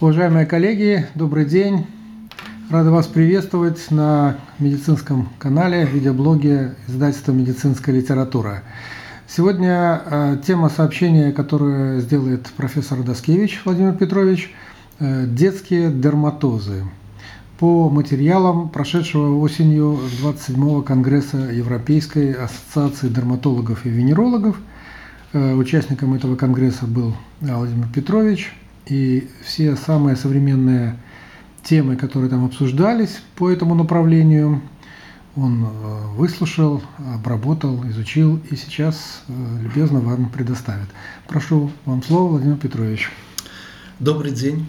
Уважаемые коллеги, добрый день. Рада вас приветствовать на медицинском канале, видеоблоге издательства «Медицинская литература». Сегодня э, тема сообщения, которое сделает профессор Доскевич Владимир Петрович э, «Детские дерматозы» по материалам прошедшего осенью 27-го Конгресса Европейской ассоциации дерматологов и венерологов. Э, участником этого конгресса был Владимир Петрович – и все самые современные темы, которые там обсуждались по этому направлению, он э, выслушал, обработал, изучил и сейчас э, любезно вам предоставит. Прошу вам слово, Владимир Петрович. Добрый день.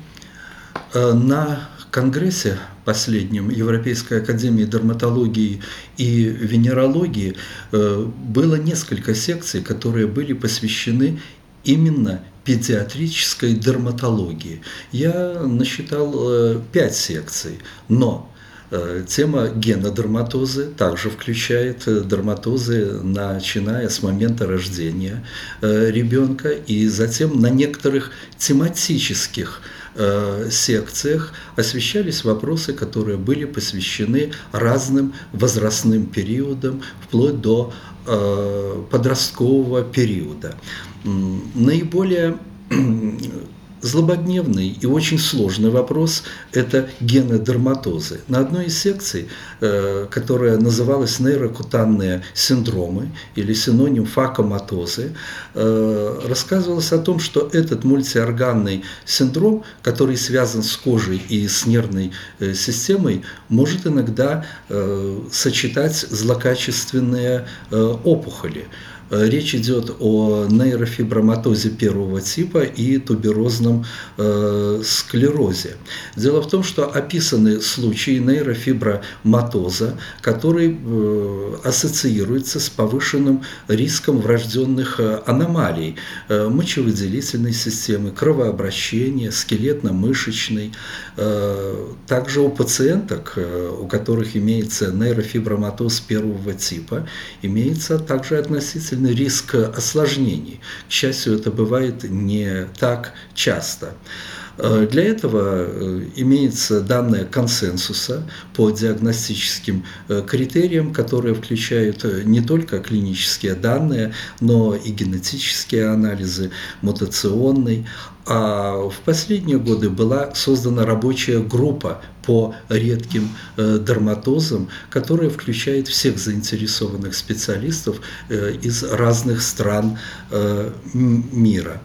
Э, на конгрессе последнем Европейской академии дерматологии и венерологии было несколько секций, которые были посвящены именно педиатрической дерматологии. Я насчитал э, пять секций, но э, Тема генодерматозы также включает э, дерматозы, начиная с момента рождения ребенка, и затем на некоторых тематических секциях освещались вопросы, которые были посвящены разным возрастным периодам, вплоть до подросткового периода наиболее злободневный и очень сложный вопрос – это генодерматозы. На одной из секций, э, которая называлась нейрокутанные синдромы или синоним факоматозы, э, рассказывалось о том, что этот мультиорганный синдром, который связан с кожей и с нервной э, системой, может иногда сочетать злокачественные опухоли. Э, речь идет о нейрофиброматозе первого типа и туберозном э, склерозе. Дело в том, что описаны случаи нейрофиброматоза, который э, ассоциируется с повышенным риском врожденных э, аномалий э, мочевыделительной системы, кровообращения, скелетно-мышечной. Э, также у пациенток, э, у которых имеется нейрофиброматоз первого типа, имеется также относительно существенный риск осложнений. К счастью, это бывает не так часто. Э, для этого э, имеется данные консенсуса по диагностическим э, критериям, которые включают не только клинические данные, но и генетические анализы, мутационный. А в последние годы была создана рабочая группа по редким дерматозам, которая включает всех заинтересованных специалистов из разных стран мира.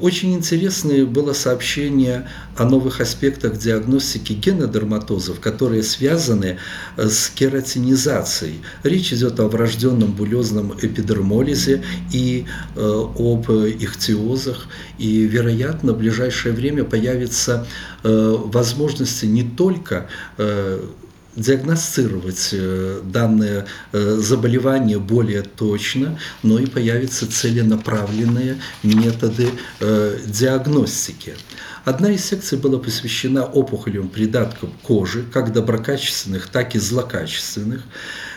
Очень интересное было сообщение о новых аспектах диагностики генодерматозов, которые связаны э, с кератинизацией. Речь идет о врожденном булезном эпидермолизе и э, об ихтиозах. И, вероятно, в ближайшее время появятся возможности не только диагностировать э, данное э, заболевание более точно, но и появятся целенаправленные методы э, диагностики. Одна из секций была посвящена опухолям придатков кожи, как доброкачественных, так и злокачественных.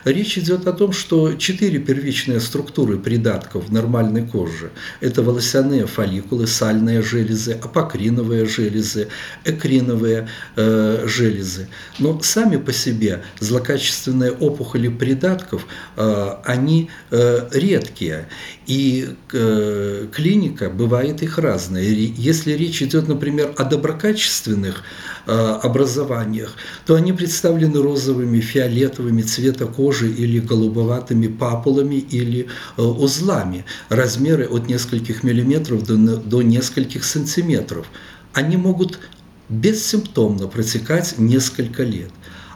Речь идет о том, что четыре первичные структуры придатков нормальной коже – это волосяные фолликулы, сальные железы, апокриновые железы, экриновые э, железы. Но сами по себе злокачественные опухоли придатков, э, они э, редкие. И э, клиника бывает их разная. Если речь идет, например, о доброкачественных э, образованиях, то они представлены розовыми, фиолетовыми цвета кожи, кожи или голубоватыми папулами или э, узлами, размеры от нескольких миллиметров до, до нескольких сантиметров. Они могут бессимптомно протекать несколько лет.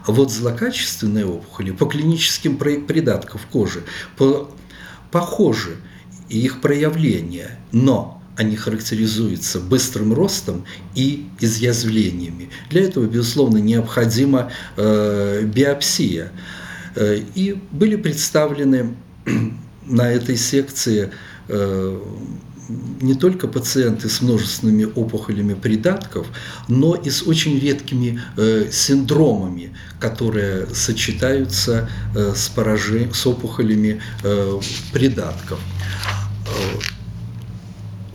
А вот злокачественные опухоли по клиническим придаткам кожи по, похожи их проявления, но они характеризуются быстрым ростом и изъязвлениями. Для этого, безусловно, необходима э, биопсия. Э, и были представлены на этой секции э, не только пациенты с множественными опухолями придатков, но и с очень редкими э, синдромами, которые сочетаются с, поражением, с опухолями придатков.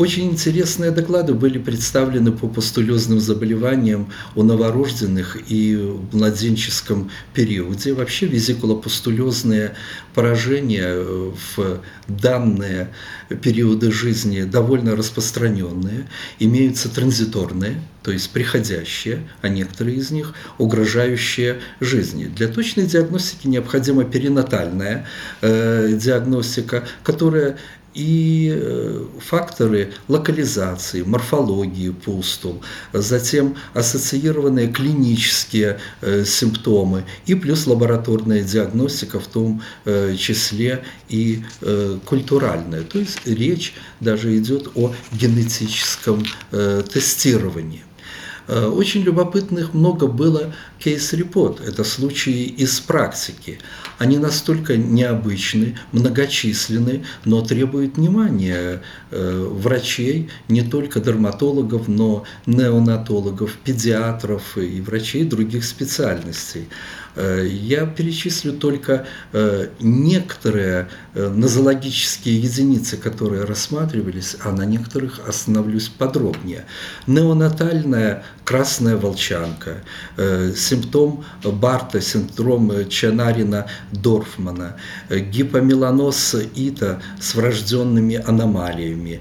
Очень интересные доклады были представлены по пустулезным заболеваниям у новорожденных и в младенческом периоде. Вообще визикулопустулезные поражения э, в данные периоды жизни довольно распространенные, имеются транзиторные, то есть приходящие, а некоторые из них угрожающие жизни. Для точной диагностики необходима перинатальная э, диагностика, которая и э, факторы локализации, морфологии пустул, затем ассоциированные клинические э, симптомы и плюс лабораторная диагностика, в том э, числе и культуральная. То есть речь даже идет о генетическом тестировании. Очень любопытных много было кейс-репорт. Это случаи из практики. Они настолько необычны, многочисленны, но требуют внимания э, врачей, не только дерматологов, но неонатологов, педиатров и врачей других специальностей. Э, я перечислю только э, некоторые нозологические единицы, которые рассматривались, а на некоторых остановлюсь подробнее. Неонатальная красная волчанка, симптом Барта, синдром Чанарина-Дорфмана, гипомеланоз Ита с врожденными аномалиями,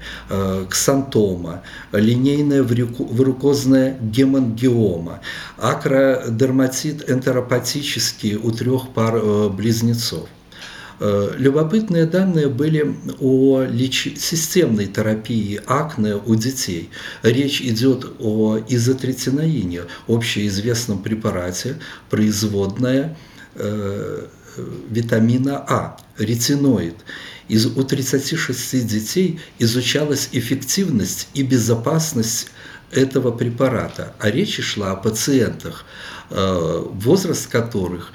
ксантома, линейная варикозная гемангиома, акродерматит энтеропатический у трех пар э, близнецов. Э, любопытные данные были о леч... системной терапии акне у детей. Речь идет о изотретинаине, общеизвестном препарате, производная э, витамина А, ретиноид. Из, у 36 детей изучалась эффективность и безопасность этого препарата, а речь шла о пациентах, э, возраст которых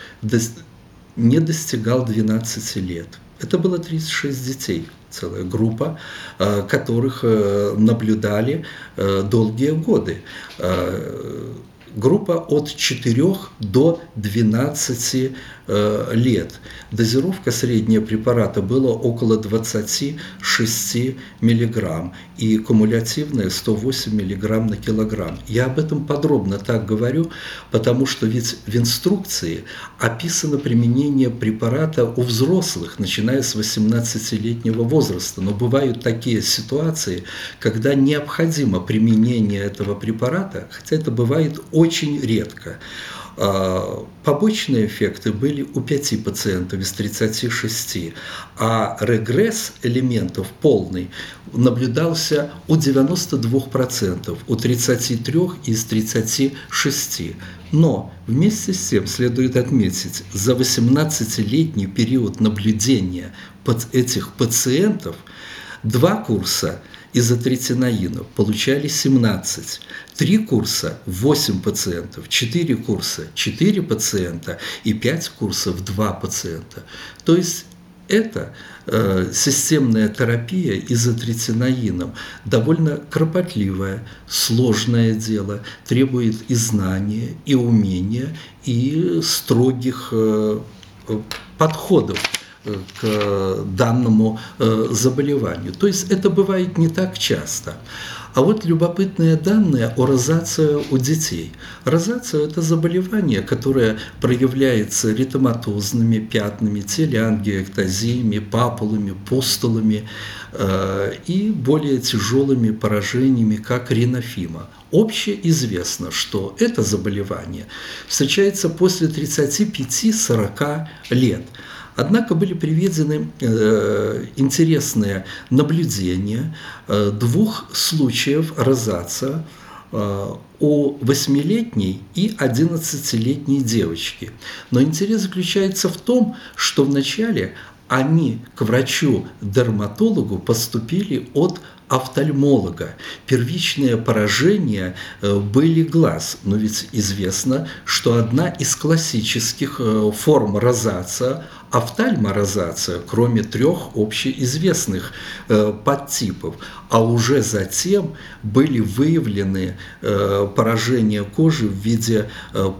не достигал 12 лет. Это было 36 детей, целая группа, э, которых э, наблюдали э, долгие годы группа от 4 до 12 э, лет. Дозировка средняя препарата была около 26 мг и кумулятивная 108 мг на килограмм. Я об этом подробно так говорю, потому что ведь в инструкции описано применение препарата у взрослых, начиная с 18-летнего возраста. Но бывают такие ситуации, когда необходимо применение этого препарата, хотя это бывает редко. А, побочные эффекты были у 5 пациентов из 36, а регресс элементов полный наблюдался у 92%, у 33 из 36. Но вместе с тем следует отметить, за 18-летний период наблюдения этих пациентов два курса – изотретинаина получали 17, три курса – 8 пациентов, 4 курса – 4 пациента и 5 курсов – 2 пациента. То есть это э, системная терапия изотретинаином довольно кропотливое, сложное дело, требует и знания, и умения, и строгих э, подходов к данному э, заболеванию. То есть это бывает не так часто. А вот любопытные данные о розации у детей. Розация – это заболевание, которое проявляется ритоматозными пятнами, телеангиэктазиями, папулами, пустулами э, и более тяжелыми поражениями, как ринофима. Общеизвестно, что это заболевание встречается после 35-40 лет – Однако были приведены э, интересные наблюдения э, двух случаев розаца э, у 8-летней и 11-летней девочки. Но интерес заключается в том, что вначале они к врачу-дерматологу поступили от офтальмолога. Первичные поражения э, были глаз, но ведь известно, что одна из классических э, форм розация – офтальморозация, кроме трех общеизвестных э, подтипов, а уже затем были выявлены поражения кожи в виде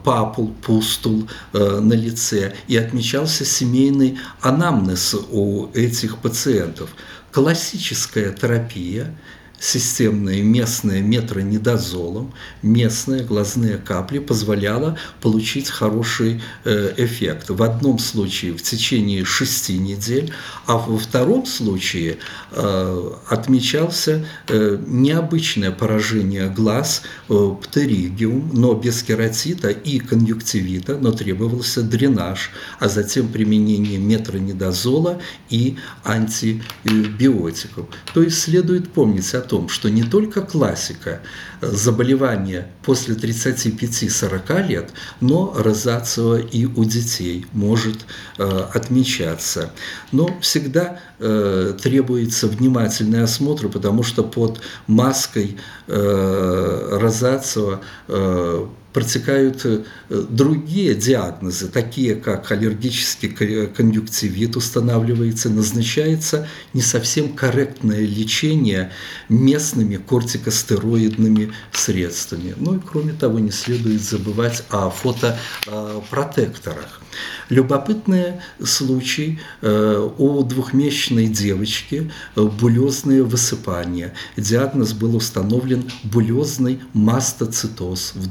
папул, пустул на лице и отмечался семейный анамнез у этих пациентов. Классическая терапия системное местное метронидозолом, местные глазные капли позволяло получить хороший э, эффект. В одном случае в течение шести недель, а во втором случае э, отмечался э, необычное поражение глаз птеригиум, но без кератита и конъюнктивита, но требовался дренаж, а затем применение метронидозола и антибиотиков. То есть следует помнить о том, что не только классика заболевания после 35-40 лет, но розацио и у детей может э, отмечаться. Но всегда э, требуется внимательный осмотр, потому что под маской э, розацио э, протекают э, другие диагнозы, такие как аллергический конъюнктивит устанавливается, назначается не совсем корректное лечение местными кортикостероидными средствами. Ну и кроме того, не следует забывать о фотопротекторах. Любопытный случай э, у двухмесячной девочки булезные высыпания. Диагноз был установлен булезный мастоцитоз в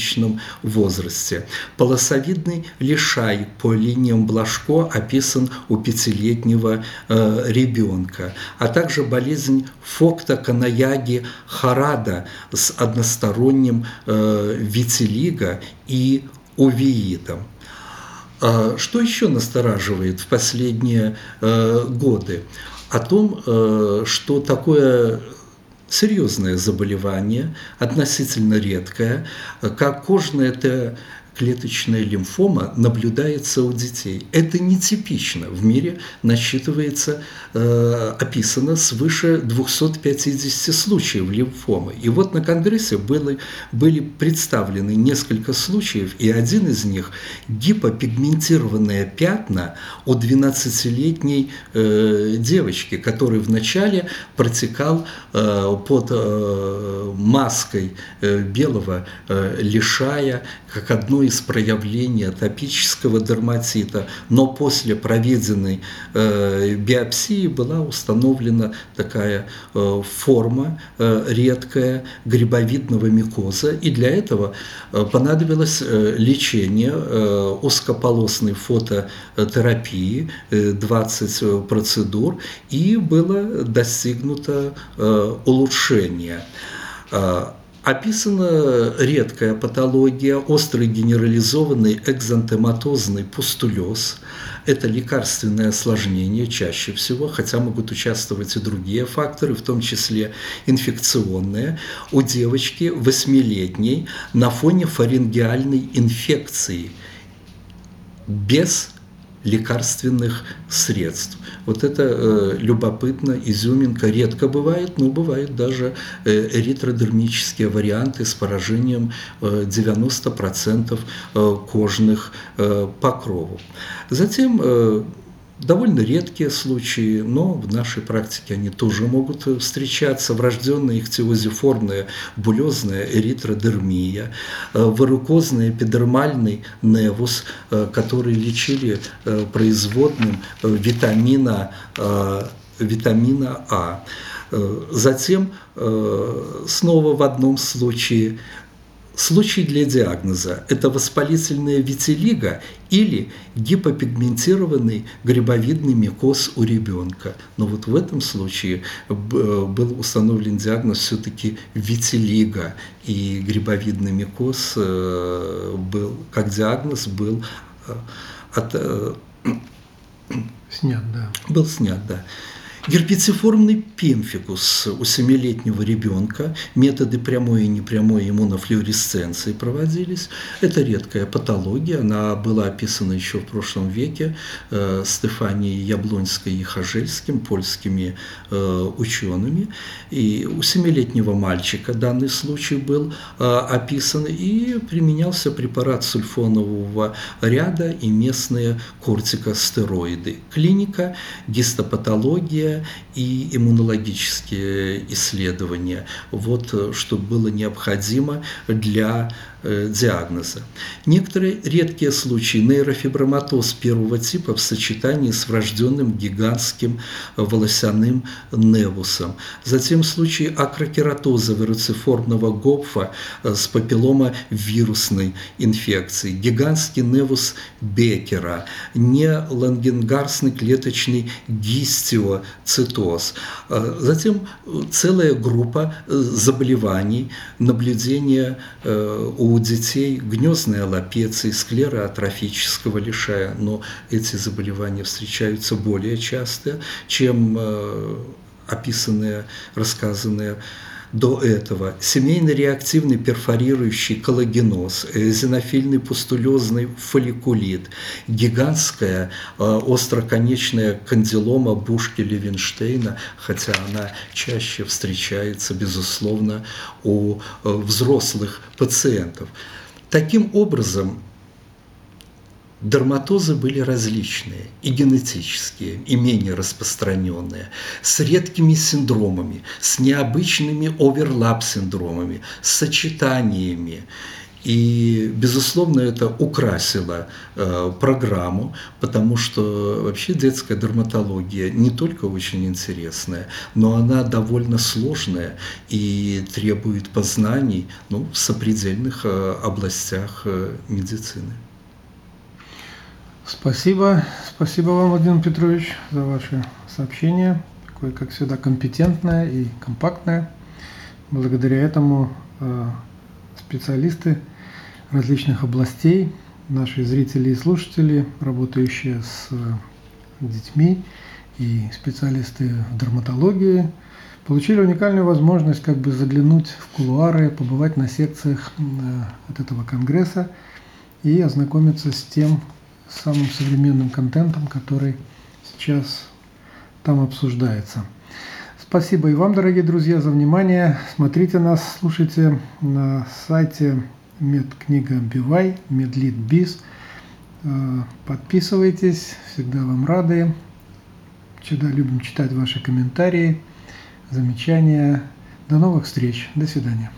двухмесячном возрасте. Полосовидный лишай по линиям Блажко описан у пятилетнего э, ребенка, а также болезнь Фокта Канаяги Харада с односторонним витилиго и увеитом. А что еще настораживает в последние э, годы? О том, э, что такое серьезное заболевание, относительно редкое, как кожная клеточная лимфома наблюдается у детей. Это нетипично. В мире насчитывается, э, описано свыше 250 случаев лимфомы. И вот на Конгрессе было, были представлены несколько случаев, и один из них – гипопигментированные пятна у 12-летней э, девочки, который вначале протекал э, под э, маской э, белого э, лишая, как одно из проявлений атопического дерматита, но после проведенной э, биопсии была установлена такая э, форма э, редкая грибовидного микоза, и для этого э, понадобилось э, лечение э, узкополосной фототерапии, э, 20 процедур, и было достигнуто э, улучшение. Э, Описана редкая патология, острый генерализованный экзантематозный пустулез. Это лекарственное осложнение чаще всего, хотя могут участвовать и другие факторы, в том числе инфекционные. У девочки восьмилетней на фоне фарингеальной инфекции без лекарственных средств. Вот это э, любопытно, изюминка редко бывает, но бывают даже э, эритродермические варианты с поражением э, 90% э, кожных э, покровов. Затем э, довольно редкие случаи, но в нашей практике они тоже могут встречаться. Врожденная ихтиозиформная булезная эритродермия, э, варикозный эпидермальный невус, э, который лечили э, производным витамина, витамина А. Затем снова в одном случае Случай для диагноза – это воспалительная витилиго или гипопигментированный грибовидный микоз у ребенка. Но вот в этом случае э, был установлен диагноз все-таки витилиго, и грибовидный микоз э, был, как диагноз был э, от, снят, да. Был снят, да. Герпициформный пемфикус у 7-летнего ребенка, методы прямой и непрямой иммунофлюоресценции проводились. Это редкая патология, она была описана еще в прошлом веке э, Стефанией Яблонской и Хажельским, польскими э, учеными. И у 7-летнего мальчика данный случай был э, описан и применялся препарат сульфонового ряда и местные кортикостероиды. Клиника, гистопатология, биохимия и иммунологические исследования. Вот что было необходимо для Э, диагноза. Некоторые редкие случаи нейрофиброматоз первого типа в сочетании с врожденным гигантским волосяным невусом. Затем случаи акрокератоза вируциформного гопфа э, с папилломовирусной инфекцией, гигантский невус Беккера, нелангенгарсный клеточный гистиоцитоз. Э, затем целая группа заболеваний, наблюдения у у детей гнездная лапеция, склера атрофического лишая, но эти заболевания встречаются более часто, чем э, описанные, рассказанные до этого семейный реактивный перфорирующий коллагеноз, эозинофильный пустулезный фолликулит, гигантская э, остроконечная кандилома бушки Левинштейна, хотя она чаще встречается, безусловно, у э, взрослых пациентов. Таким образом, Дерматозы были различные, и генетические, и менее распространенные, с редкими синдромами, с необычными оверлап-синдромами, с сочетаниями. И, безусловно, это украсило э, программу, потому что вообще детская дерматология не только очень интересная, но она довольно сложная и требует познаний ну, в сопредельных э, областях э, медицины. Спасибо. Спасибо вам, Владимир Петрович, за ваше сообщение. Такое, как всегда, компетентное и компактное. Благодаря этому э, специалисты различных областей, наши зрители и слушатели, работающие с э, детьми и специалисты в дерматологии, получили уникальную возможность как бы заглянуть в кулуары, побывать на секциях э, от этого конгресса и ознакомиться с тем, самым современным контентом, который сейчас там обсуждается. Спасибо и вам, дорогие друзья, за внимание. Смотрите нас, слушайте на сайте медкнига Бивай, Медлит Биз. Э, подписывайтесь, всегда вам рады. Всегда любим читать ваши комментарии, замечания. До новых встреч. До свидания.